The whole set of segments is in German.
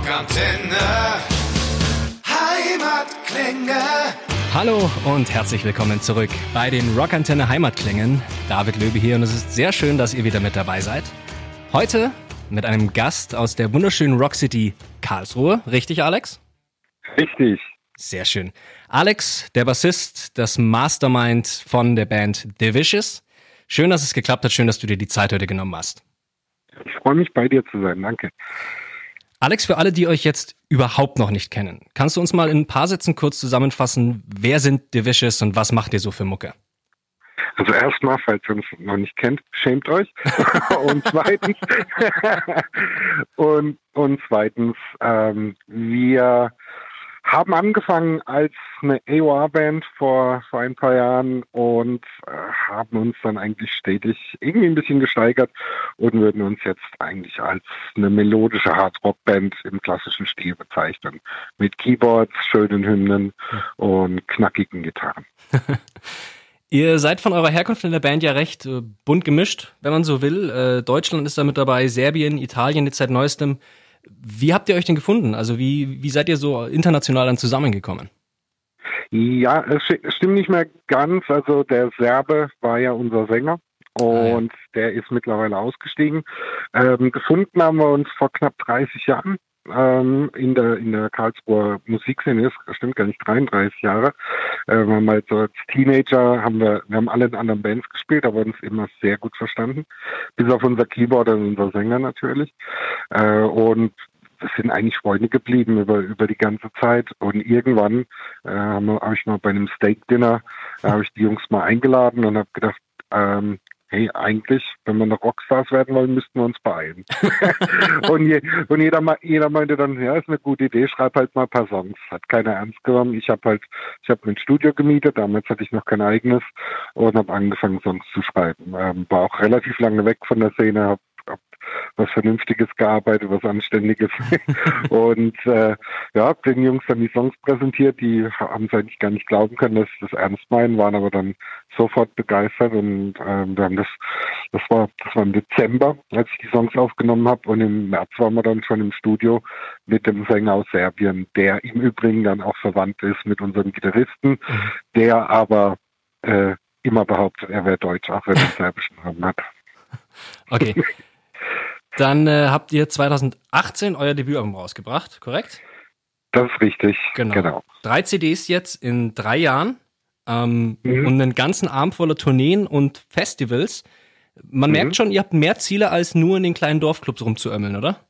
Rockantenne. Heimatklänge. Hallo und herzlich willkommen zurück bei den Rockantenne Heimatklängen. David Löbe hier und es ist sehr schön, dass ihr wieder mit dabei seid. Heute mit einem Gast aus der wunderschönen Rock City Karlsruhe. Richtig, Alex? Richtig. Sehr schön. Alex, der Bassist, das Mastermind von der Band The Vicious. Schön, dass es geklappt hat. Schön, dass du dir die Zeit heute genommen hast. Ich freue mich, bei dir zu sein. Danke. Alex, für alle, die euch jetzt überhaupt noch nicht kennen, kannst du uns mal in ein paar Sätzen kurz zusammenfassen, wer sind The Vicious und was macht ihr so für Mucke? Also erstmal, falls ihr uns noch nicht kennt, schämt euch. und zweitens, und, und zweitens, ähm, wir haben angefangen als eine AOR-Band vor, vor ein paar Jahren und äh, haben uns dann eigentlich stetig irgendwie ein bisschen gesteigert und würden uns jetzt eigentlich als eine melodische Hard-Rock-Band im klassischen Stil bezeichnen. Mit Keyboards, schönen Hymnen und knackigen Gitarren. Ihr seid von eurer Herkunft in der Band ja recht äh, bunt gemischt, wenn man so will. Äh, Deutschland ist da mit dabei, Serbien, Italien jetzt seit neuestem. Wie habt ihr euch denn gefunden? Also wie, wie seid ihr so international dann zusammengekommen? Ja, es stimmt nicht mehr ganz. Also der Serbe war ja unser Sänger und ah, ja. der ist mittlerweile ausgestiegen. Ähm, gefunden haben wir uns vor knapp 30 Jahren ähm, in der in der Karlsruher Musikszene ist, stimmt gar nicht 33 Jahre. Äh, wir haben halt so als Teenager haben wir, wir haben alle in anderen Bands gespielt, aber uns immer sehr gut verstanden. Bis auf unser Keyboard und unser Sänger natürlich. Äh, und wir sind eigentlich Freunde geblieben über, über die ganze Zeit. Und irgendwann äh, habe hab ich mal bei einem Steak-Dinner, äh, habe ich die Jungs mal eingeladen und habe gedacht, ähm, hey, eigentlich, wenn wir noch Rockstars werden wollen, müssten wir uns beeilen. und, je, und jeder, jeder meinte dann, ja, ist eine gute Idee, schreib halt mal ein paar Songs. Hat keiner ernst genommen. Ich habe halt, ich habe ein Studio gemietet, damals hatte ich noch kein eigenes und habe angefangen, Songs zu schreiben. Ähm, war auch relativ lange weg von der Szene, habe was Vernünftiges gearbeitet, was Anständiges. und äh, ja, den Jungs dann die Songs präsentiert, die haben es eigentlich gar nicht glauben können, dass sie das ernst meinen, waren aber dann sofort begeistert und ähm, wir haben das, das war, das war im Dezember, als ich die Songs aufgenommen habe und im März waren wir dann schon im Studio mit dem Sänger aus Serbien, der im Übrigen dann auch verwandt ist mit unserem Gitarristen, mhm. der aber äh, immer behauptet, er wäre Deutsch, auch wenn er serbischen Namen hat. Okay. Dann äh, habt ihr 2018 euer Debütalbum rausgebracht, korrekt? Das ist richtig. Genau. genau. Drei CDs jetzt in drei Jahren ähm, mhm. und einen ganzen Arm voller Tourneen und Festivals. Man mhm. merkt schon, ihr habt mehr Ziele als nur in den kleinen Dorfclubs rumzuömmeln, oder?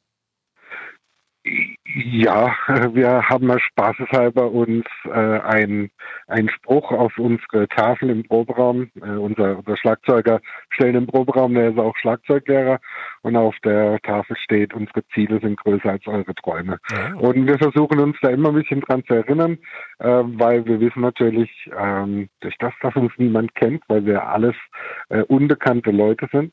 Ja, wir haben mal spaßeshalber uns äh, ein, einen Spruch auf unsere Tafel im Proberaum. Äh, unser, unser Schlagzeuger stellen im Proberaum, der ist auch Schlagzeuglehrer und auf der Tafel steht, unsere Ziele sind größer als eure Träume. Ja. Und wir versuchen uns da immer ein bisschen dran zu erinnern, äh, weil wir wissen natürlich, ähm, durch das, dass uns niemand kennt, weil wir alles äh, unbekannte Leute sind,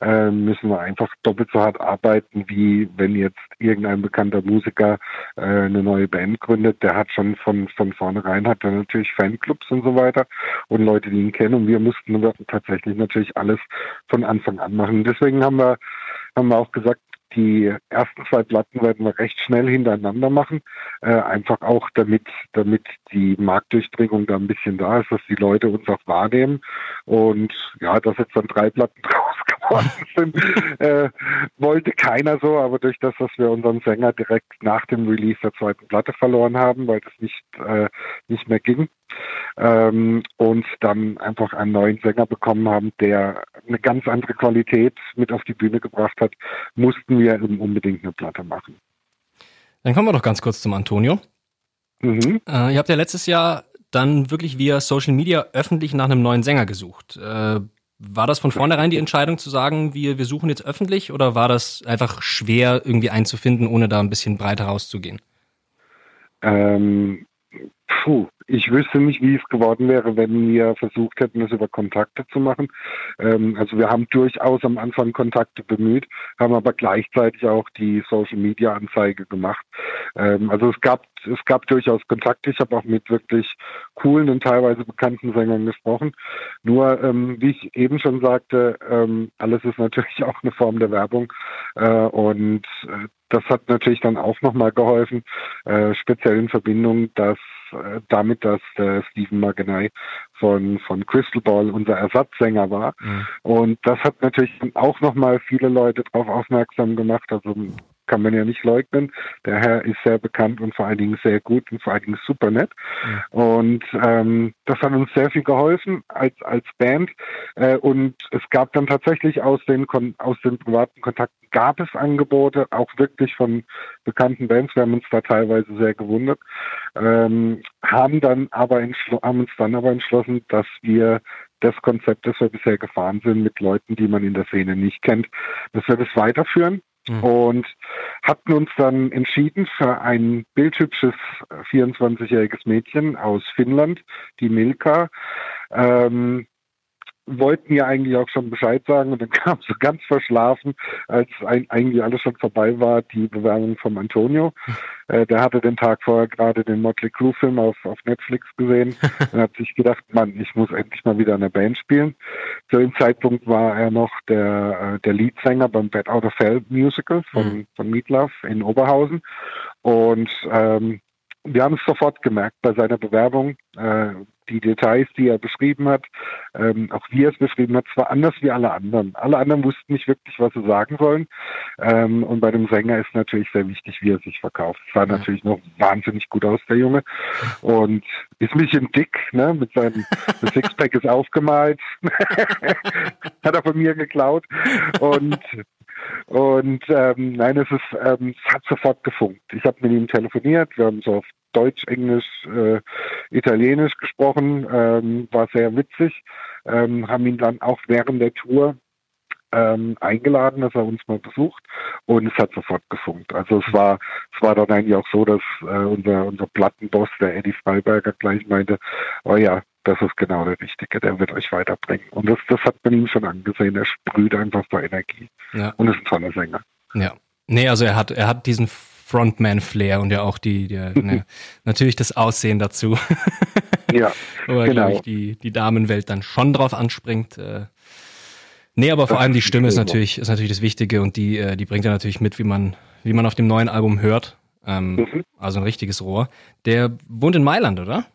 äh, müssen wir einfach doppelt so hart arbeiten, wie wenn jetzt irgendein bekannter Musiker äh, eine neue Band gründet. Der hat schon von, von vornherein hat er natürlich Fanclubs und so weiter und Leute, die ihn kennen. Und wir mussten tatsächlich natürlich alles von Anfang an machen. Deswegen haben wir, haben wir auch gesagt, die ersten zwei Platten werden wir recht schnell hintereinander machen, äh, einfach auch damit, damit die Marktdurchdringung da ein bisschen da ist, dass die Leute uns auch wahrnehmen. Und ja, dass jetzt dann drei Platten draus geworden sind, äh, wollte keiner so, aber durch das, dass wir unseren Sänger direkt nach dem Release der zweiten Platte verloren haben, weil das nicht, äh, nicht mehr ging, ähm, und dann einfach einen neuen Sänger bekommen haben, der eine ganz andere Qualität mit auf die Bühne gebracht hat, mussten wir unbedingt eine Platte machen. Dann kommen wir doch ganz kurz zum Antonio. Mhm. Äh, ihr habt ja letztes Jahr dann wirklich via Social Media öffentlich nach einem neuen Sänger gesucht. Äh, war das von vornherein die Entscheidung zu sagen, wir, wir suchen jetzt öffentlich oder war das einfach schwer irgendwie einzufinden, ohne da ein bisschen breiter rauszugehen? Ähm, Puh, ich wüsste nicht, wie es geworden wäre, wenn wir versucht hätten, das über Kontakte zu machen. Ähm, also wir haben durchaus am Anfang Kontakte bemüht, haben aber gleichzeitig auch die Social Media Anzeige gemacht. Ähm, also es gab es gab durchaus Kontakte. Ich habe auch mit wirklich coolen und teilweise bekannten Sängern gesprochen. Nur, ähm, wie ich eben schon sagte, ähm, alles ist natürlich auch eine Form der Werbung äh, und äh, das hat natürlich dann auch nochmal geholfen, äh, speziell in Verbindung, dass äh, damit, dass äh, Stephen Magenay von, von Crystal Ball unser Ersatzsänger war. Mhm. Und das hat natürlich auch nochmal viele Leute darauf aufmerksam gemacht. Also kann man ja nicht leugnen. Der Herr ist sehr bekannt und vor allen Dingen sehr gut und vor allen Dingen super nett. Ja. Und ähm, das hat uns sehr viel geholfen als, als Band. Äh, und es gab dann tatsächlich aus den, aus den privaten Kontakten gab es Angebote, auch wirklich von bekannten Bands. Wir haben uns da teilweise sehr gewundert. Ähm, haben dann aber haben uns dann aber entschlossen, dass wir das Konzept, das wir bisher gefahren sind, mit Leuten, die man in der Szene nicht kennt, dass wir das weiterführen Mhm. Und hatten uns dann entschieden für ein bildhübsches 24-jähriges Mädchen aus Finnland, die Milka. Ähm, wollten ja eigentlich auch schon Bescheid sagen und dann kam so ganz verschlafen, als ein, eigentlich alles schon vorbei war, die Bewerbung vom Antonio. Äh, der hatte den Tag vorher gerade den Motley Crue Film auf, auf Netflix gesehen und hat sich gedacht, Mann, ich muss endlich mal wieder in der Band spielen. Zu dem Zeitpunkt war er noch der, äh, der Leadsänger beim Bad Out of Hell Musical von, mhm. von Meatloaf in Oberhausen und ähm, wir haben es sofort gemerkt bei seiner Bewerbung. Äh, die Details, die er beschrieben hat, ähm, auch wie er es beschrieben hat, zwar anders wie alle anderen. Alle anderen wussten nicht wirklich, was sie sagen sollen. Ähm, und bei dem Sänger ist natürlich sehr wichtig, wie er sich verkauft. Es sah ja. natürlich noch wahnsinnig gut aus, der Junge. Und ist ein bisschen dick, ne? Mit seinem Sixpack ist aufgemalt. hat er von mir geklaut. Und und ähm, nein, es ist, ähm, es hat sofort gefunkt. Ich habe mit ihm telefoniert, wir haben so auf Deutsch, Englisch, äh, Italienisch gesprochen, ähm, war sehr witzig, ähm, haben ihn dann auch während der Tour ähm, eingeladen, dass er uns mal besucht und es hat sofort gefunkt. Also es war es war dann eigentlich auch so, dass äh, unser unser Plattenboss, der Eddie Freiberger, gleich meinte, oh ja, das ist genau der Richtige, der wird euch weiterbringen. Und das, das hat man ihm schon angesehen. Er sprüht einfach vor Energie. Ja. Und ist ein toller Sänger. Ja. Nee, also er hat, er hat diesen Frontman-Flair und ja auch die, die ne, natürlich das Aussehen dazu. ja. Wo er, genau. glaube ich, die, die Damenwelt dann schon drauf anspringt. Äh. Nee, aber vor das allem die Stimme ist natürlich, ist natürlich das Wichtige und die, äh, die bringt er natürlich mit, wie man, wie man auf dem neuen Album hört. Ähm, mhm. Also ein richtiges Rohr. Der wohnt in Mailand, oder?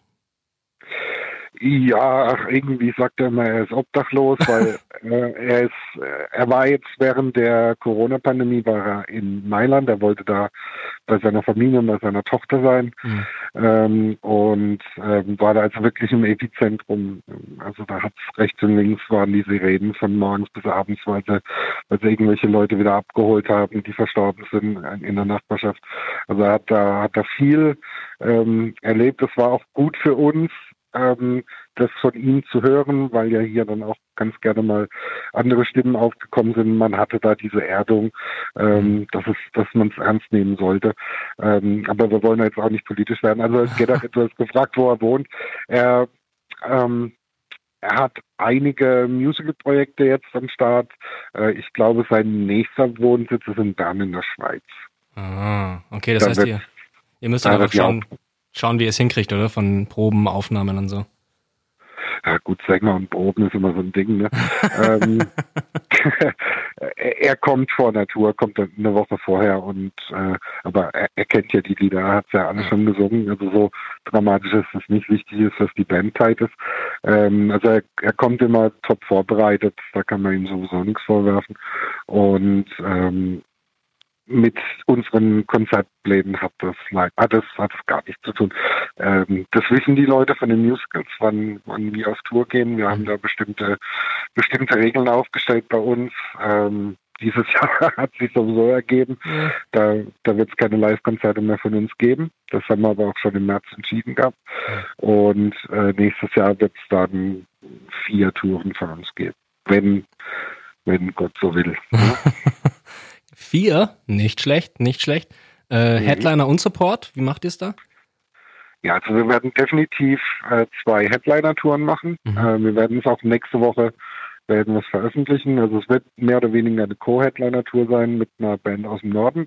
Ja, irgendwie sagt er immer, er ist obdachlos, weil äh, er ist, er war jetzt während der Corona-Pandemie war er in Mailand. Er wollte da bei seiner Familie und bei seiner Tochter sein mhm. ähm, und ähm, war da also wirklich im Epizentrum. Also da hat rechts und links waren die Sirenen von morgens bis abends, weil sie, weil sie irgendwelche Leute wieder abgeholt haben, die verstorben sind in der Nachbarschaft. Also er hat da hat da viel ähm, erlebt. Das war auch gut für uns ähm, das von ihm zu hören, weil ja hier dann auch ganz gerne mal andere Stimmen aufgekommen sind. Man hatte da diese Erdung, ähm, mhm. dass es, dass man es ernst nehmen sollte. Ähm, aber wir wollen jetzt auch nicht politisch werden. Also es geht auch etwas gefragt, wo er wohnt. Er ähm, er hat einige Musical-Projekte jetzt am Start. Äh, ich glaube, sein nächster Wohnsitz ist in Bern in der Schweiz. Ah, okay, das da heißt, ihr, ihr müsst einfach schauen, schauen, wie ihr es hinkriegt, oder? Von Proben, Aufnahmen und so. Ja gut, Sänger und Proben ist immer so ein Ding. Ne? ähm, er kommt vor Natur, kommt eine Woche vorher und äh, aber er, er, kennt ja die Lieder, er hat ja alle schon gesungen. Also so dramatisch ist es nicht. Wichtig ist, dass die Band tight ist. Ähm, also er, er kommt immer top vorbereitet, da kann man ihm sowieso nichts vorwerfen. Und ähm, mit unseren Konzertplänen hat das, hat das, hat das gar nichts zu tun. Ähm, das wissen die Leute von den Musicals, wann, wann wir auf Tour gehen. Wir haben da bestimmte, bestimmte Regeln aufgestellt bei uns. Ähm, dieses Jahr hat sich sowieso ergeben. Ja. Da, da wird es keine Live-Konzerte mehr von uns geben. Das haben wir aber auch schon im März entschieden gehabt. Und äh, nächstes Jahr wird es dann vier Touren von uns geben. Wenn, wenn Gott so will. Vier, nicht schlecht, nicht schlecht. Äh, mhm. Headliner und Support, wie macht ihr es da? Ja, also wir werden definitiv äh, zwei Headliner-Touren machen. Mhm. Äh, wir werden es auch nächste Woche werden wir es veröffentlichen. Also es wird mehr oder weniger eine Co-Headliner-Tour sein mit einer Band aus dem Norden.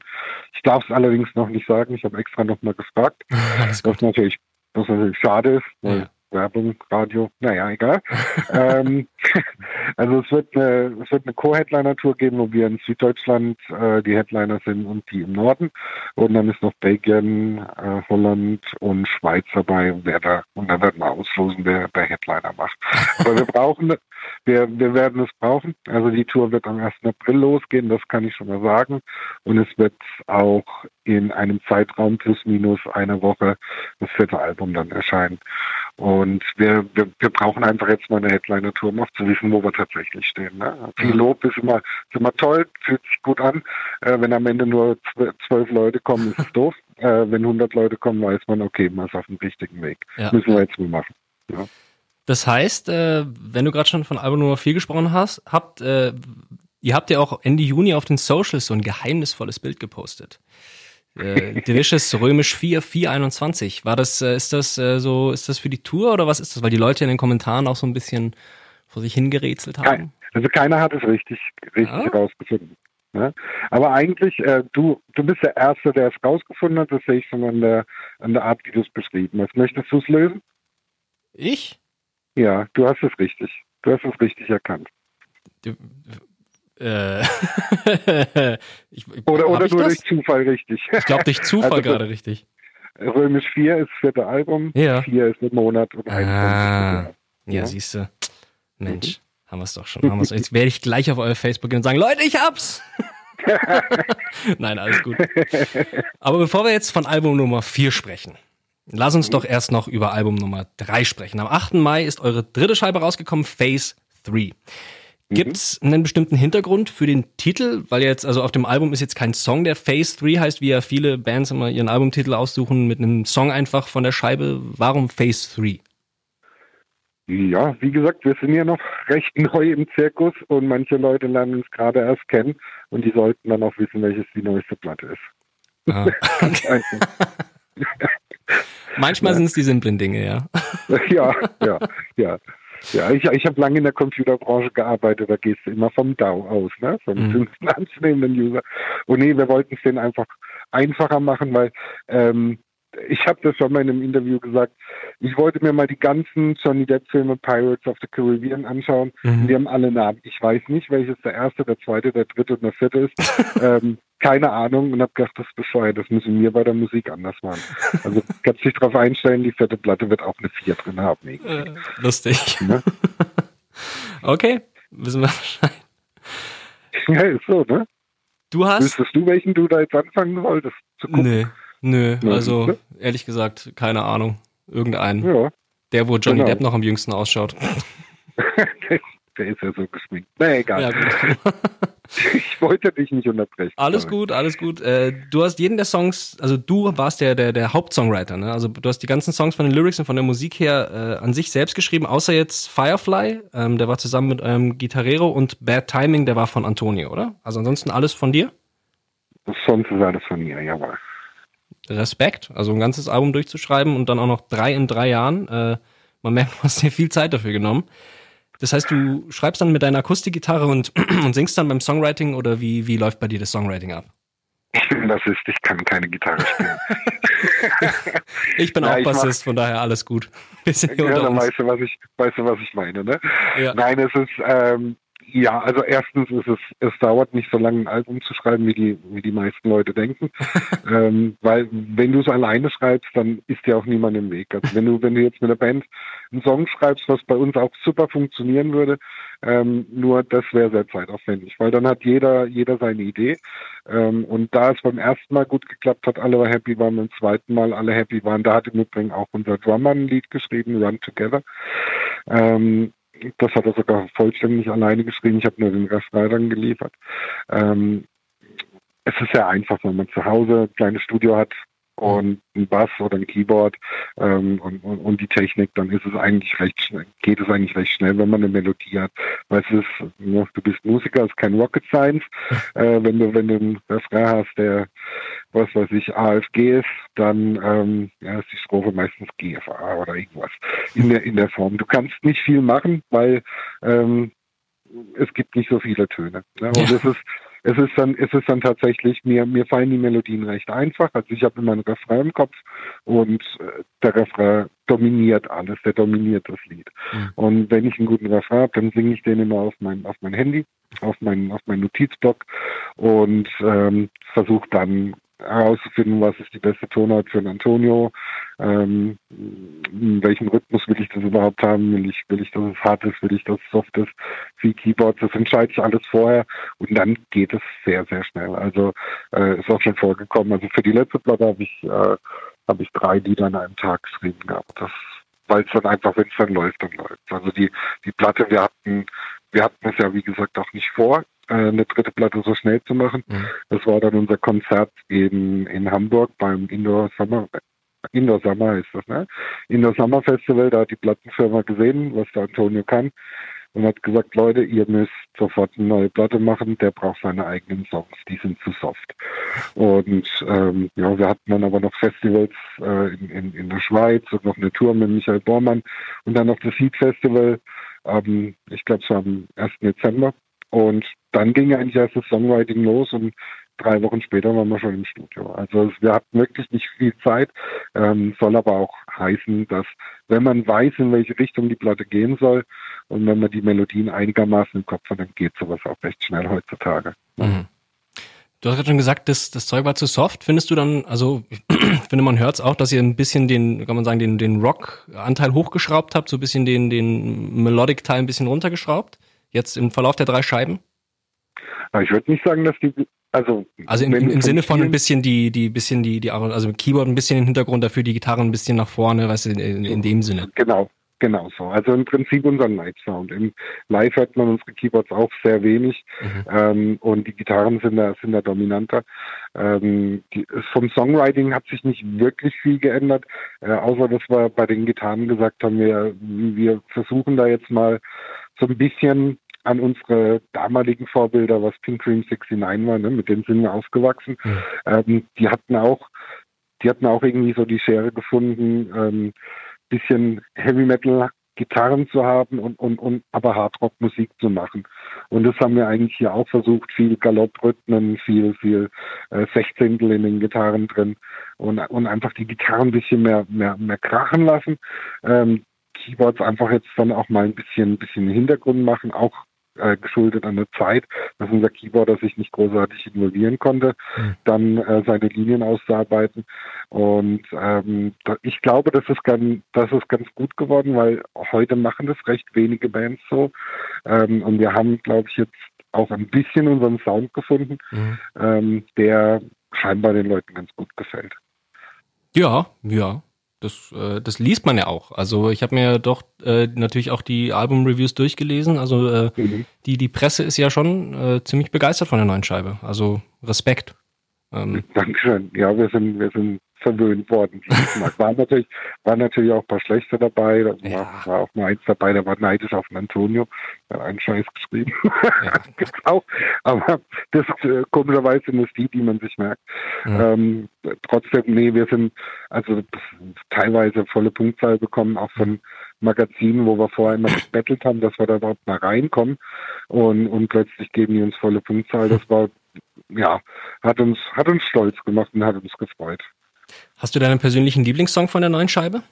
Ich darf es allerdings noch nicht sagen. Ich habe extra nochmal gefragt. was natürlich, was natürlich schade ist, weil ja. Werbung, Radio, naja, egal. ähm, also es wird eine, es wird eine Co-Headliner-Tour geben, wo wir in Süddeutschland äh, die Headliner sind und die im Norden. Und dann ist noch Belgien, äh, Holland und Schweiz dabei, wer da, und dann werden wir auslosen, wer der Headliner macht. Aber wir brauchen, wir, wir werden es brauchen. Also die Tour wird am 1. April losgehen, das kann ich schon mal sagen. Und es wird auch in einem Zeitraum plus minus einer Woche das vierte Album dann erscheinen. Und wir, wir, wir brauchen einfach jetzt mal eine Headliner-Tour, um auch zu wissen, wo wir tatsächlich stehen. Ne? Viel Lob ist immer, ist immer toll, fühlt sich gut an. Äh, wenn am Ende nur zwölf Leute kommen, ist es doof. Äh, wenn 100 Leute kommen, weiß man, okay, man ist auf dem richtigen Weg. Ja. Müssen wir jetzt mal machen. Ja. Das heißt, äh, wenn du gerade schon von Album Nummer 4 gesprochen hast, habt, äh, ihr habt ja auch Ende Juni auf den Socials so ein geheimnisvolles Bild gepostet. Äh, Delicious Römisch 4, 421. War das, äh, ist das äh, so, ist das für die Tour oder was ist das? Weil die Leute in den Kommentaren auch so ein bisschen vor sich hingerätselt haben. Kein, also keiner hat es richtig, richtig ah. rausgefunden. Ne? Aber eigentlich, äh, du, du bist der Erste, der es rausgefunden hat. Das sehe ich schon an der, an der Art, wie du es beschrieben hast. Möchtest du es lösen? Ich? Ja, du hast es richtig. Du hast es richtig erkannt. Du, äh, ich, oder oder nur durch Zufall richtig. Ich glaube durch Zufall also, gerade richtig. Römisch 4 ist das vierte Album, ja. 4 ist ein Monat und 21 ah, Ja, ja. siehst du. Mensch, mhm. haben wir es doch schon. Haben Jetzt werde ich gleich auf euer Facebook gehen und sagen, Leute, ich hab's! Nein, alles gut. Aber bevor wir jetzt von Album Nummer 4 sprechen, lass uns doch erst noch über Album Nummer 3 sprechen. Am 8. Mai ist eure dritte Scheibe rausgekommen, Phase 3. Gibt es einen bestimmten Hintergrund für den Titel? Weil jetzt, also auf dem Album ist jetzt kein Song, der Phase 3 heißt, wie ja viele Bands immer ihren Albumtitel aussuchen, mit einem Song einfach von der Scheibe. Warum Phase 3? Ja, wie gesagt, wir sind ja noch recht neu im Zirkus und manche Leute lernen uns gerade erst kennen und die sollten dann auch wissen, welches die neueste Platte ist. Ah. Manchmal ja. sind es die simplen Dinge, ja. ja, ja, ja. Ja, ich, ich habe lange in der Computerbranche gearbeitet, da gehst du immer vom DAO aus, ne? vom mhm. anzunehmenden User. Und nee, wir wollten es denen einfach einfacher machen, weil ähm, ich habe das schon mal in einem Interview gesagt, ich wollte mir mal die ganzen Johnny Depp-Filme Pirates of the Caribbean anschauen. Mhm. Die haben alle Namen. Ich weiß nicht, welches der erste, der zweite, der dritte und der vierte ist. ähm, keine Ahnung und habe gedacht, das ist bescheuert, das müssen wir bei der Musik anders machen. Also kannst dich darauf einstellen, die vierte Platte wird auch eine vier drin haben. Äh, lustig. Ne? okay, wissen wir Bescheid. Ja, ist so, ne? Du hast. Wüsstest du, welchen du da jetzt anfangen wolltest zu gucken? Nee. Nö, also ehrlich gesagt, keine Ahnung. Irgendeinen. Ja. Der, wo Johnny genau. Depp noch am jüngsten ausschaut. der ist ja so geschminkt. Na egal. Ja, ich wollte dich nicht unterbrechen. Alles gut, alles gut. Äh, du hast jeden der Songs, also du warst der, der, der Hauptsongwriter, ne? Also du hast die ganzen Songs von den Lyrics und von der Musik her äh, an sich selbst geschrieben, außer jetzt Firefly, ähm, der war zusammen mit eurem Gitarrero und Bad Timing, der war von Antonio, oder? Also ansonsten alles von dir? Sonst ist alles von mir, jawohl. Respekt, also ein ganzes Album durchzuschreiben und dann auch noch drei in drei Jahren. Äh, man merkt, du hast dir viel Zeit dafür genommen. Das heißt, du schreibst dann mit deiner Akustikgitarre und, und singst dann beim Songwriting oder wie, wie läuft bei dir das Songwriting ab? Ich bin Bassist, ich kann keine Gitarre spielen. ich bin ja, auch Bassist, von daher alles gut. Wir sind ja, dann weißt du, was ich, weißt du, was ich meine, ne? Ja. Nein, es ist, ähm, ja, also erstens ist es, es dauert nicht so lange ein Album zu schreiben, wie die, wie die meisten Leute denken. ähm, weil wenn du es alleine schreibst, dann ist dir auch niemand im Weg. Also wenn du, wenn du jetzt mit der Band einen Song schreibst, was bei uns auch super funktionieren würde, ähm, nur das wäre sehr zeitaufwendig, weil dann hat jeder, jeder seine Idee. Ähm, und da es beim ersten Mal gut geklappt hat, alle happy waren, beim zweiten Mal alle happy waren, da hat im Übrigen auch unser Drummer ein Lied geschrieben, Run Together. Ähm, das hat er sogar vollständig alleine geschrieben. Ich habe nur den Rest dann geliefert. Ähm, es ist sehr einfach, wenn man zu Hause ein kleines Studio hat und ein Bass oder ein Keyboard ähm, und, und, und, die Technik, dann ist es eigentlich recht schnell, geht es eigentlich recht schnell, wenn man eine Melodie hat. Weil es ist, ne, du bist Musiker, ist kein Rocket Science. Äh, wenn du, wenn du einen Refrain hast, der, was weiß ich, AFG ist, dann ähm, ja, ist die Strophe meistens GFA oder irgendwas in der, in der Form. Du kannst nicht viel machen, weil ähm, es gibt nicht so viele Töne. Ne? Und ja. es ist es ist dann, es ist dann tatsächlich, mir, mir fallen die Melodien recht einfach. Also ich habe immer einen Refrain im Kopf und äh, der Refrain dominiert alles, der dominiert das Lied. Mhm. Und wenn ich einen guten Refrain habe, dann singe ich den immer auf mein, auf mein Handy, auf mein, auf mein Notizblock und ähm, versuche dann herauszufinden, was ist die beste Tonart für Antonio, ähm, in welchem Rhythmus will ich das überhaupt haben, will ich, will ich, dass es hart ist, will ich, dass es soft ist, wie Keyboards, das entscheide ich alles vorher und dann geht es sehr, sehr schnell. Also äh, ist auch schon vorgekommen. Also für die letzte Platte habe ich, äh, habe ich drei Lieder an einem Tag geschrieben gehabt. Das weil es dann einfach, wenn es dann läuft, dann läuft. Also die, die Platte, wir hatten, wir hatten es ja wie gesagt auch nicht vor, eine dritte Platte so schnell zu machen. Mhm. Das war dann unser Konzert in, in Hamburg beim Indoor Summer Indoor Summer ist das, ne? Indoor Summer Festival, da hat die Plattenfirma gesehen, was der Antonio kann und hat gesagt, Leute, ihr müsst sofort eine neue Platte machen, der braucht seine eigenen Songs, die sind zu soft. Und ähm, ja, wir hatten dann aber noch Festivals äh, in, in, in der Schweiz und noch eine Tour mit Michael Bormann und dann noch das Seed Festival, ähm, ich glaube es war am 1. Dezember. Und dann ging eigentlich erst das Songwriting los und drei Wochen später waren wir schon im Studio. Also wir hatten wirklich nicht viel Zeit, ähm, soll aber auch heißen, dass wenn man weiß, in welche Richtung die Platte gehen soll und wenn man die Melodien einigermaßen im Kopf hat, dann geht sowas auch recht schnell heutzutage. Mhm. Du hast gerade schon gesagt, das, das Zeug war zu soft. Findest du dann, also ich finde, man hört es auch, dass ihr ein bisschen den, kann man sagen, den, den Rock-Anteil hochgeschraubt habt, so ein bisschen den, den Melodic-Teil ein bisschen runtergeschraubt? Jetzt im Verlauf der drei Scheiben? Ich würde nicht sagen, dass die also, also im, im Sinne von ein bisschen die, die bisschen die, die, also Keyboard ein bisschen im Hintergrund, dafür die Gitarren ein bisschen nach vorne, weißt du, in, in dem Sinne. Genau, genau so. Also im Prinzip unser Live-Sound. Im Live hört man unsere Keyboards auch sehr wenig mhm. ähm, und die Gitarren sind da, sind da dominanter. Ähm, die, vom Songwriting hat sich nicht wirklich viel geändert, äh, außer dass wir bei den Gitarren gesagt haben, wir, wir versuchen da jetzt mal so ein bisschen an unsere damaligen Vorbilder, was Pink Cream 69 war, ne? mit denen sind wir aufgewachsen. Mhm. Ähm, die hatten auch, die hatten auch irgendwie so die Schere gefunden, ähm, bisschen Heavy Metal Gitarren zu haben und, und, und aber Hardrock Musik zu machen. Und das haben wir eigentlich hier auch versucht, viel Galopprhythmen, viel, viel äh, Sechzehntel in den Gitarren drin und, und einfach die Gitarren ein bisschen mehr, mehr, mehr krachen lassen. Ähm, Keyboards einfach jetzt dann auch mal ein bisschen, ein bisschen Hintergrund machen, auch äh, geschuldet an der Zeit, dass unser Keyboarder sich nicht großartig involvieren konnte, mhm. dann äh, seine Linien auszuarbeiten. Und ähm, da, ich glaube, das ist, ganz, das ist ganz gut geworden, weil heute machen das recht wenige Bands so. Ähm, und wir haben, glaube ich, jetzt auch ein bisschen unseren Sound gefunden, mhm. ähm, der scheinbar den Leuten ganz gut gefällt. Ja, ja. Das, äh, das liest man ja auch. Also ich habe mir doch äh, natürlich auch die Album-Reviews durchgelesen. Also äh, mhm. die, die Presse ist ja schon äh, ziemlich begeistert von der neuen Scheibe. Also Respekt. Ähm, Dankeschön. Ja, wir sind, wir sind verwöhnt worden. Waren natürlich, waren natürlich auch ein paar schlechte dabei. Da ja. war, war, auch mal eins dabei, der war neidisch auf den Antonio. Der hat einen Scheiß geschrieben. Ja. Gibt's auch. Aber das äh, komischerweise sind es die, die man sich merkt. Ja. Ähm, trotzdem, nee, wir sind also teilweise volle Punktzahl bekommen, auch von Magazinen, wo wir vorher immer gebettelt haben, dass wir da überhaupt mal reinkommen. Und, und plötzlich geben die uns volle Punktzahl. Das war ja, hat uns, hat uns stolz gemacht und hat uns gefreut. Hast du deinen persönlichen Lieblingssong von der neuen Scheibe?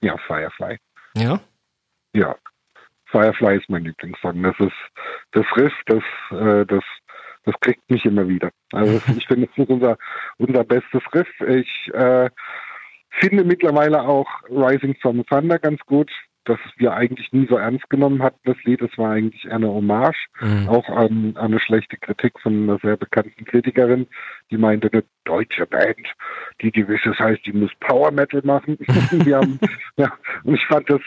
Ja, Firefly. Ja? Ja. Firefly ist mein Lieblingssong. Das ist das Riff, das, äh, das, das kriegt mich immer wieder. Also ich finde, es ist unser, unser bestes Riff. Ich äh, finde mittlerweile auch Rising from Thunder ganz gut das wir eigentlich nie so ernst genommen hatten, das Lied. Es war eigentlich eine Hommage, mhm. auch an, an, eine schlechte Kritik von einer sehr bekannten Kritikerin, die meinte, eine deutsche Band, die gewisses heißt, die muss Power Metal machen. haben, ja, und ich fand das,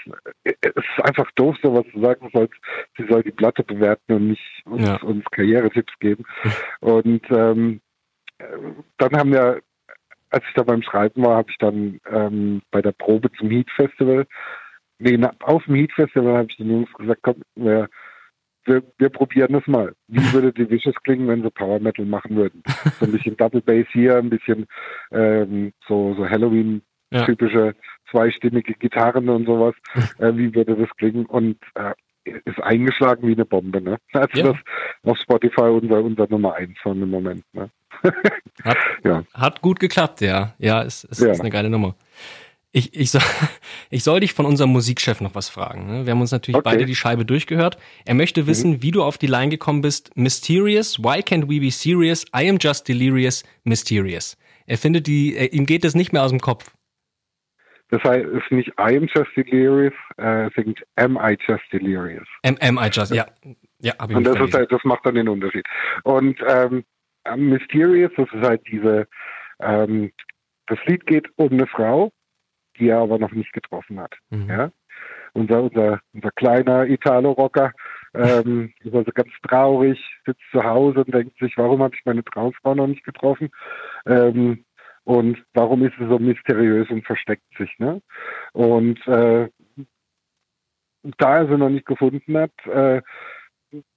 es ist einfach doof, sowas zu sagen, soll, sie soll die Platte bewerten und nicht uns, ja. uns Karrieretipps geben. Und ähm, dann haben wir als ich da beim Schreiben war, habe ich dann ähm, bei der Probe zum Heat Festival nee, auf dem Heat Festival habe ich den Jungs gesagt, komm, wir, wir, wir probieren es mal. Wie würde die Vicious klingen, wenn sie Power Metal machen würden? So ein bisschen Double Bass hier, ein bisschen ähm, so, so Halloween-typische ja. zweistimmige Gitarren und sowas. äh, wie würde das klingen? Und äh, ist eingeschlagen wie eine Bombe. Ne? Also ja. das auf Spotify unser, unser Nummer eins von im Moment. Ne? hat, ja. hat gut geklappt, ja. Ja, es, es ja. ist eine geile Nummer. Ich, ich, soll, ich soll dich von unserem Musikchef noch was fragen. Ne? Wir haben uns natürlich okay. beide die Scheibe durchgehört. Er möchte wissen, mhm. wie du auf die Line gekommen bist. Mysterious, why can't we be serious? I am just delirious, mysterious. Er findet die, er, ihm geht es nicht mehr aus dem Kopf. Das heißt, es ist nicht I am just delirious, äh, es singt Am I just delirious. Am, am I just, ja. Ja, hab ich Und das, ist halt, das macht dann den Unterschied. Und ähm, Mysterious, das ist halt diese, ähm, das Lied geht um eine Frau, die er aber noch nicht getroffen hat. Mhm. Ja? Unser, unser, unser kleiner Italo-Rocker ähm, ist also ganz traurig, sitzt zu Hause und denkt sich, warum habe ich meine Traumfrau noch nicht getroffen? Ähm, und warum ist sie so mysteriös und versteckt sich? Ne? Und äh, da er sie noch nicht gefunden hat, äh,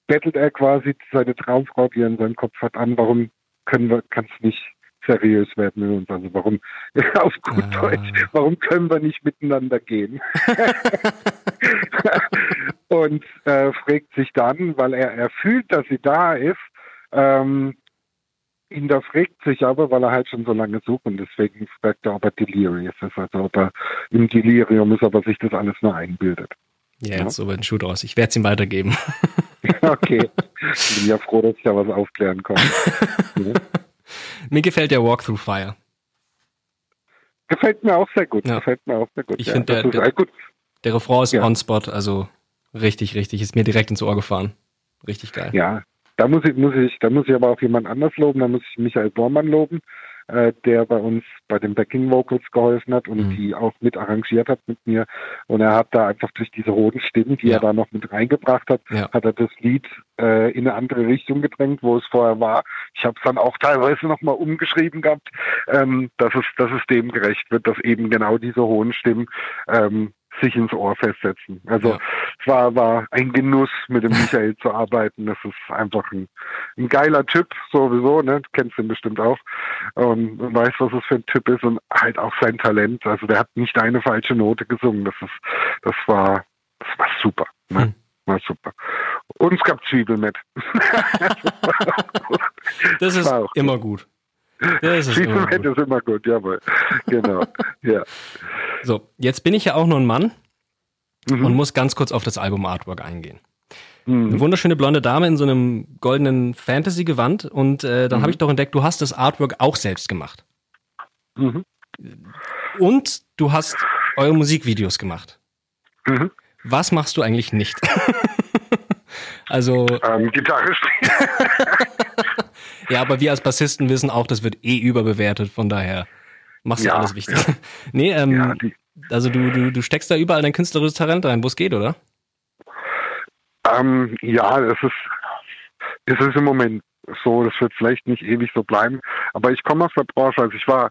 bettelt er quasi seine Traumfrau, die er in seinem Kopf hat, an, warum können wir, kann es nicht seriös werden mit uns. Also warum, auf gut ah. Deutsch, warum können wir nicht miteinander gehen? und äh, fragt sich dann, weil er, er fühlt, dass sie da ist, ähm, ihn das regt sich aber, weil er halt schon so lange sucht und deswegen fragt er, ob er delirious ist, also ob er im Delirium ist, aber sich das alles nur einbildet. Ja, jetzt ja? so ein Schuh draus. Ich werde es ihm weitergeben. okay. Ich bin ja froh, dass ich da was aufklären konnte. ja. Mir gefällt der Walk Through Fire. Gefällt mir auch sehr gut. Ja. Gefällt mir auch sehr gut. Ich ja, finde, der, der, der Refrain ist ja. on spot, also richtig, richtig. Ist mir direkt ins Ohr gefahren. Richtig geil. Ja, da muss ich, muss ich, da muss ich aber auch jemand anders loben. Da muss ich Michael Bormann loben, äh, der bei uns bei den Backing Vocals geholfen hat und mhm. die auch mit arrangiert hat mit mir. Und er hat da einfach durch diese roten Stimmen, die ja. er da noch mit reingebracht hat, ja. hat er das Lied äh, in eine andere Richtung gedrängt, wo es vorher war. Ich habe es dann auch teilweise nochmal umgeschrieben gehabt, ähm, dass es, dass es dem gerecht wird, dass eben genau diese hohen Stimmen ähm, sich ins Ohr festsetzen. Also ja. War, war ein Genuss, mit dem Michael zu arbeiten. Das ist einfach ein, ein geiler Typ, sowieso, ne? Du kennst ihn bestimmt auch. Und, und weißt, was es für ein Typ ist und halt auch sein Talent. Also der hat nicht eine falsche Note gesungen. Das ist, das war, das war super. Ne? Hm. War super. Und es gab Zwiebel mit. das ist immer gut. Das ist immer gut. ist immer gut, jawohl. Genau. ja. So, jetzt bin ich ja auch nur ein Mann mhm. und muss ganz kurz auf das Album Artwork eingehen. Mhm. Eine wunderschöne blonde Dame in so einem goldenen Fantasy-Gewand und äh, dann mhm. habe ich doch entdeckt, du hast das Artwork auch selbst gemacht. Mhm. Und du hast eure Musikvideos gemacht. Mhm. Was machst du eigentlich nicht? also. Ähm, Gitarre spielen. ja, aber wir als Bassisten wissen auch, das wird eh überbewertet, von daher machst du ja, alles wichtig. Ja. nee, ähm, ja, also du, du, du steckst da überall dein künstlerisches Talent rein, wo es geht, oder? Ähm, ja, es ist, es ist im Moment so, das wird vielleicht nicht ewig so bleiben, aber ich komme aus der Branche, also ich war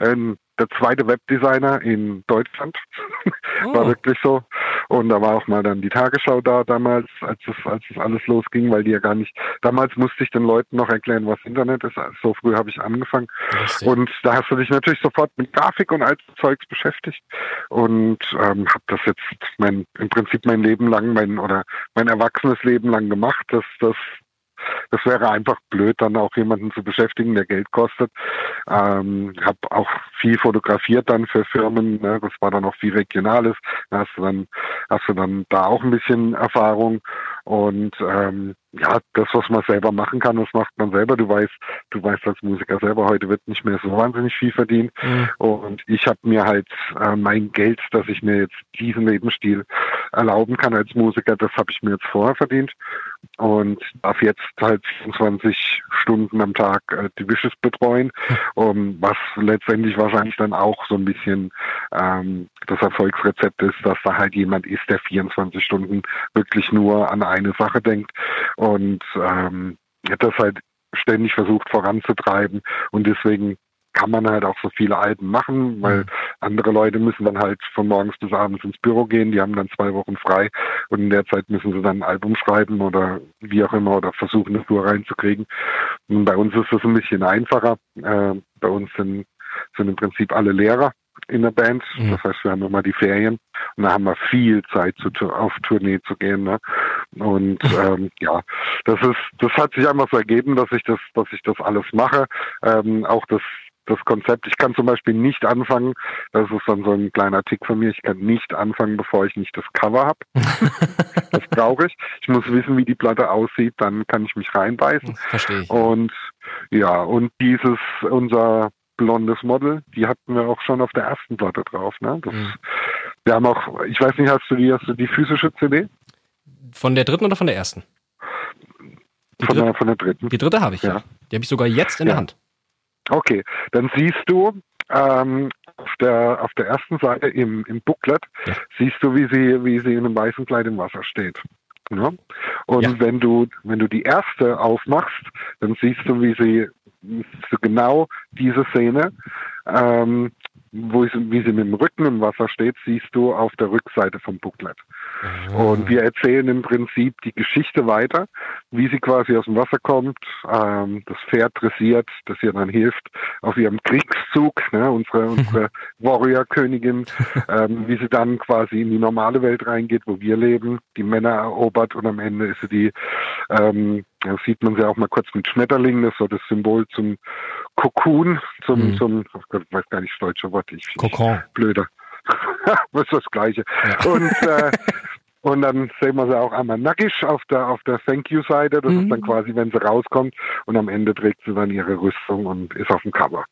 ähm, der zweite Webdesigner in Deutschland. Oh. war wirklich so. Und da war auch mal dann die Tagesschau da damals, als es, als es alles losging, weil die ja gar nicht, damals musste ich den Leuten noch erklären, was Internet ist. Also so früh habe ich angefangen. Richtig. Und da hast du dich natürlich sofort mit Grafik und all Zeugs beschäftigt. Und ähm, habe das jetzt mein, im Prinzip mein Leben lang, mein oder mein erwachsenes Leben lang gemacht. Das, das das wäre einfach blöd, dann auch jemanden zu beschäftigen, der Geld kostet. Ähm, habe auch viel fotografiert dann für Firmen. Ne? Das war dann auch viel Regionales. Da hast du dann hast du dann da auch ein bisschen Erfahrung und ähm, ja, das, was man selber machen kann, das macht man selber. Du weißt, du weißt als Musiker selber, heute wird nicht mehr so wahnsinnig viel verdient. Mhm. Und ich habe mir halt äh, mein Geld, dass ich mir jetzt diesen Lebensstil erlauben kann als Musiker, das habe ich mir jetzt vorher verdient und darf jetzt halt 24 Stunden am Tag äh, die Wishes betreuen, um, was letztendlich wahrscheinlich dann auch so ein bisschen ähm, das Erfolgsrezept ist, dass da halt jemand ist, der 24 Stunden wirklich nur an eine Sache denkt und ähm, das halt ständig versucht voranzutreiben und deswegen kann man halt auch so viele Alben machen, weil mhm. andere Leute müssen dann halt von morgens bis abends ins Büro gehen, die haben dann zwei Wochen frei und in der Zeit müssen sie dann ein Album schreiben oder wie auch immer oder versuchen, eine Tour reinzukriegen. Und bei uns ist das ein bisschen einfacher. Äh, bei uns sind, sind im Prinzip alle Lehrer in der Band. Mhm. Das heißt, wir haben immer die Ferien und da haben wir viel Zeit zu, auf Tournee zu gehen. Ne? Und ähm, ja, das ist, das hat sich einfach so ergeben, dass ich das, dass ich das alles mache. Ähm, auch das das Konzept. Ich kann zum Beispiel nicht anfangen, das ist dann so ein kleiner Tick von mir, ich kann nicht anfangen, bevor ich nicht das Cover habe. das brauche ich. Ich muss wissen, wie die Platte aussieht, dann kann ich mich reinbeißen. Verstehe ich. Und ja, und dieses, unser blondes Model, die hatten wir auch schon auf der ersten Platte drauf. Ne? Das, mhm. Wir haben auch, ich weiß nicht, hast du die, hast du die physische CD? Von der dritten oder von der ersten? Von der, von der, dritten. Die dritte habe ich, ja. ja. Die habe ich sogar jetzt in ja. der Hand. Okay, dann siehst du ähm, auf der auf der ersten Seite im, im Booklet ja. siehst du, wie sie wie sie in einem weißen Kleid im Wasser steht. Ja? Und ja. wenn du wenn du die erste aufmachst, dann siehst du, wie sie so genau diese Szene, ähm, wo sie, wie sie mit dem Rücken im Wasser steht, siehst du auf der Rückseite vom Booklet. Ah. Und wir erzählen im Prinzip die Geschichte weiter, wie sie quasi aus dem Wasser kommt, ähm, das Pferd dressiert, das ihr dann hilft auf ihrem Kriegszug, ne, unsere, unsere Warrior-Königin, ähm, wie sie dann quasi in die normale Welt reingeht, wo wir leben, die Männer erobert und am Ende ist sie die, ähm, da sieht man sie auch mal kurz mit Schmetterlingen, das ist so das Symbol zum Kokon, zum, mhm. zum, oh Gott, ich weiß gar nicht das deutsche Wort, ich, Kokon. blöder. das ist das Gleiche. Ja. Und, äh, und dann sehen wir sie auch einmal nackig auf der, auf der Thank You-Seite. Das mhm. ist dann mhm. quasi, wenn sie rauskommt. Und am Ende trägt sie dann ihre Rüstung und ist auf dem Cover.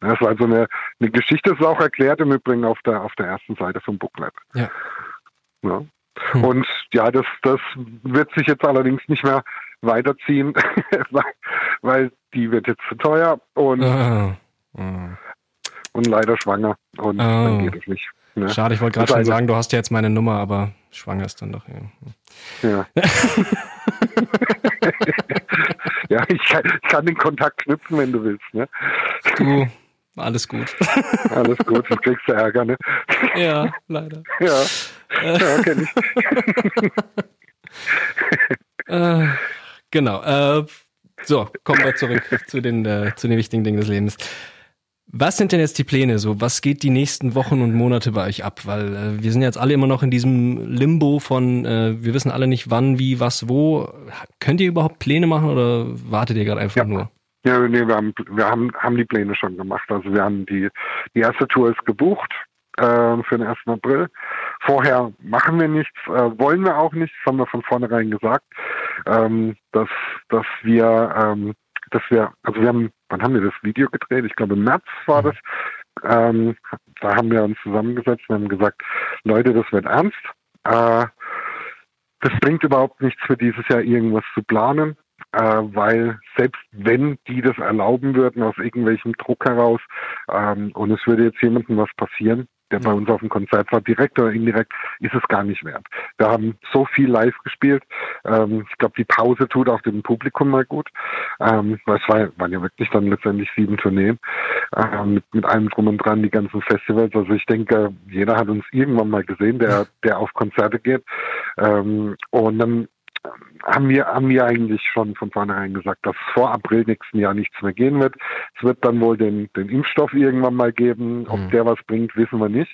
Das war also eine, eine Geschichte, das ist auch erklärt im Übrigen auf der, auf der ersten Seite vom Booklet. Ja. ja. Hm. Und ja, das, das wird sich jetzt allerdings nicht mehr weiterziehen, weil, weil die wird jetzt zu teuer und ah. Ah und leider schwanger. Und oh. dann geht es nicht. Ne? Schade, ich wollte gerade schon sagen, du hast ja jetzt meine Nummer, aber schwanger ist dann doch. Ja, ja. ja ich, kann, ich, kann, den Kontakt knüpfen, wenn du willst. Ne? Du, alles gut. alles gut, sonst kriegst du Ärger, ne? Ja, leider. Ja, ja kenn ich. äh, genau. Äh, so, kommen wir zurück zu den, äh, zu den wichtigen Dingen des Lebens. Was sind denn jetzt die Pläne so? Was geht die nächsten Wochen und Monate bei euch ab? Weil äh, wir sind jetzt alle immer noch in diesem Limbo von, äh, wir wissen alle nicht wann, wie, was, wo. Könnt ihr überhaupt Pläne machen oder wartet ihr gerade einfach ja. nur? Ja, nee, wir haben, wir haben, haben die Pläne schon gemacht. Also wir haben die, die erste Tour ist gebucht äh, für den 1. April. Vorher machen wir nichts, äh, wollen wir auch nichts, haben wir von vornherein gesagt, ähm, dass, dass wir ähm, dass wir, also wir haben, wann haben wir das Video gedreht? Ich glaube im März war das. Ähm, da haben wir uns zusammengesetzt und haben gesagt, Leute, das wird ernst. Äh, das bringt überhaupt nichts für dieses Jahr irgendwas zu planen, äh, weil selbst wenn die das erlauben würden aus irgendwelchem Druck heraus ähm, und es würde jetzt jemandem was passieren, der bei uns auf dem Konzert war, direkt oder indirekt, ist es gar nicht wert. Wir haben so viel live gespielt. Ähm, ich glaube, die Pause tut auch dem Publikum mal gut. Ähm, weil es war, waren ja wirklich dann letztendlich sieben Tourneen ähm, mit, mit allem drum und dran, die ganzen Festivals. Also ich denke, jeder hat uns irgendwann mal gesehen, der, der auf Konzerte geht. Ähm, und dann haben wir, haben wir eigentlich schon von vornherein gesagt, dass vor April nächsten Jahr nichts mehr gehen wird. Es wird dann wohl den, den Impfstoff irgendwann mal geben. Ob mhm. der was bringt, wissen wir nicht.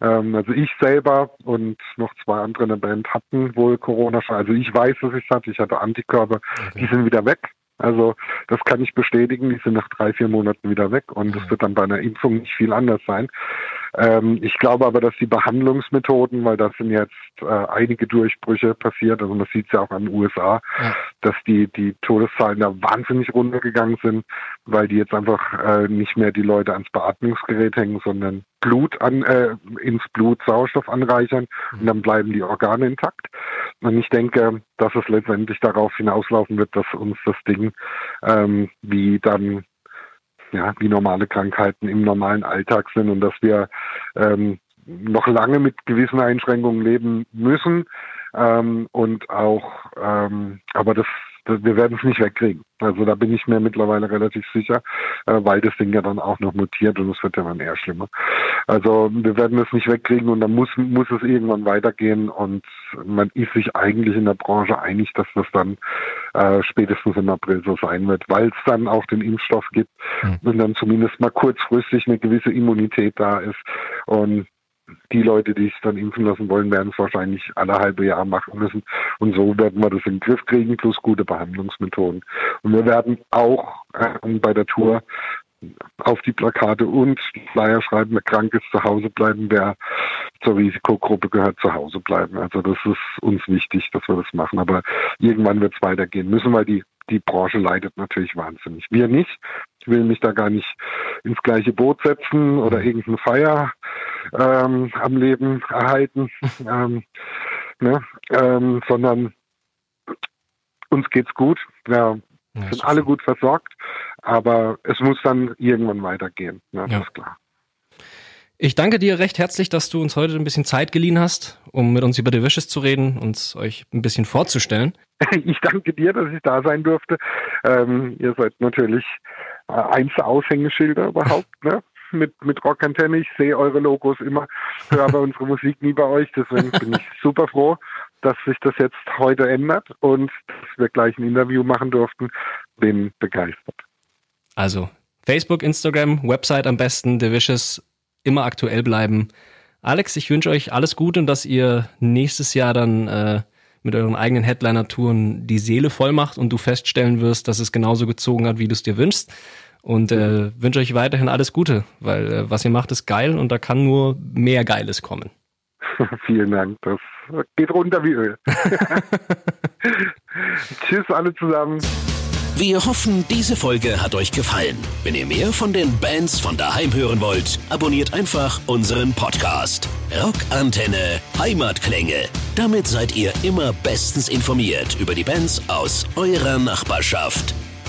Ähm, also ich selber und noch zwei andere in der Band hatten wohl Corona. Also ich weiß, dass ich es hatte. Ich hatte Antikörper. Okay. Die sind wieder weg. Also das kann ich bestätigen. Die sind nach drei, vier Monaten wieder weg und es mhm. wird dann bei einer Impfung nicht viel anders sein. Ähm, ich glaube aber, dass die Behandlungsmethoden, weil da sind jetzt äh, einige Durchbrüche passiert, also man sieht es ja auch an den USA, ja. dass die, die Todeszahlen da wahnsinnig runtergegangen sind, weil die jetzt einfach äh, nicht mehr die Leute ans Beatmungsgerät hängen, sondern Blut an, äh, ins Blut Sauerstoff anreichern und dann bleiben die Organe intakt. Und ich denke, dass es letztendlich darauf hinauslaufen wird, dass uns das Ding ähm, wie dann ja, wie normale Krankheiten im normalen Alltag sind und dass wir ähm, noch lange mit gewissen Einschränkungen leben müssen ähm, und auch, ähm, aber das, wir werden es nicht wegkriegen. Also da bin ich mir mittlerweile relativ sicher, äh, weil das Ding ja dann auch noch mutiert und es wird ja dann eher schlimmer. Also wir werden es nicht wegkriegen und dann muss, muss es irgendwann weitergehen und man ist sich eigentlich in der Branche einig, dass das dann äh, spätestens im April so sein wird, weil es dann auch den Impfstoff gibt mhm. und dann zumindest mal kurzfristig eine gewisse Immunität da ist und die Leute, die sich dann impfen lassen wollen, werden es wahrscheinlich alle halbe Jahr machen müssen. Und so werden wir das in den Griff kriegen, plus gute Behandlungsmethoden. Und wir werden auch äh, bei der Tour auf die Plakate und Flyer schreiben, wer krank ist, zu Hause bleiben, wer zur Risikogruppe gehört, zu Hause bleiben. Also das ist uns wichtig, dass wir das machen. Aber irgendwann wird es weitergehen müssen, weil die, die Branche leidet natürlich wahnsinnig. Wir nicht. Ich will mich da gar nicht ins gleiche Boot setzen oder irgendeinen Feier ähm, am Leben erhalten, ähm, ne? ähm, sondern uns geht's gut. Wir ja, sind alle gut versorgt, aber es muss dann irgendwann weitergehen. Ne? Das ja. ist klar. Ich danke dir recht herzlich, dass du uns heute ein bisschen Zeit geliehen hast, um mit uns über The Wishes zu reden, uns euch ein bisschen vorzustellen. Ich danke dir, dass ich da sein durfte. Ähm, ihr seid natürlich äh, eins der Aushängeschilder überhaupt, ne? Mit, mit Rockantenne. Ich sehe eure Logos immer, höre aber unsere Musik nie bei euch. Deswegen bin ich super froh, dass sich das jetzt heute ändert und dass wir gleich ein Interview machen durften. Bin begeistert. Also Facebook, Instagram, Website am besten, The Vicious, immer aktuell bleiben. Alex, ich wünsche euch alles Gute und dass ihr nächstes Jahr dann äh, mit euren eigenen Headliner-Touren die Seele voll macht und du feststellen wirst, dass es genauso gezogen hat, wie du es dir wünschst. Und äh, wünsche euch weiterhin alles Gute, weil äh, was ihr macht, ist geil und da kann nur mehr Geiles kommen. Vielen Dank. Das geht runter wie Öl. Tschüss alle zusammen. Wir hoffen, diese Folge hat euch gefallen. Wenn ihr mehr von den Bands von daheim hören wollt, abonniert einfach unseren Podcast. Rockantenne Heimatklänge. Damit seid ihr immer bestens informiert über die Bands aus eurer Nachbarschaft.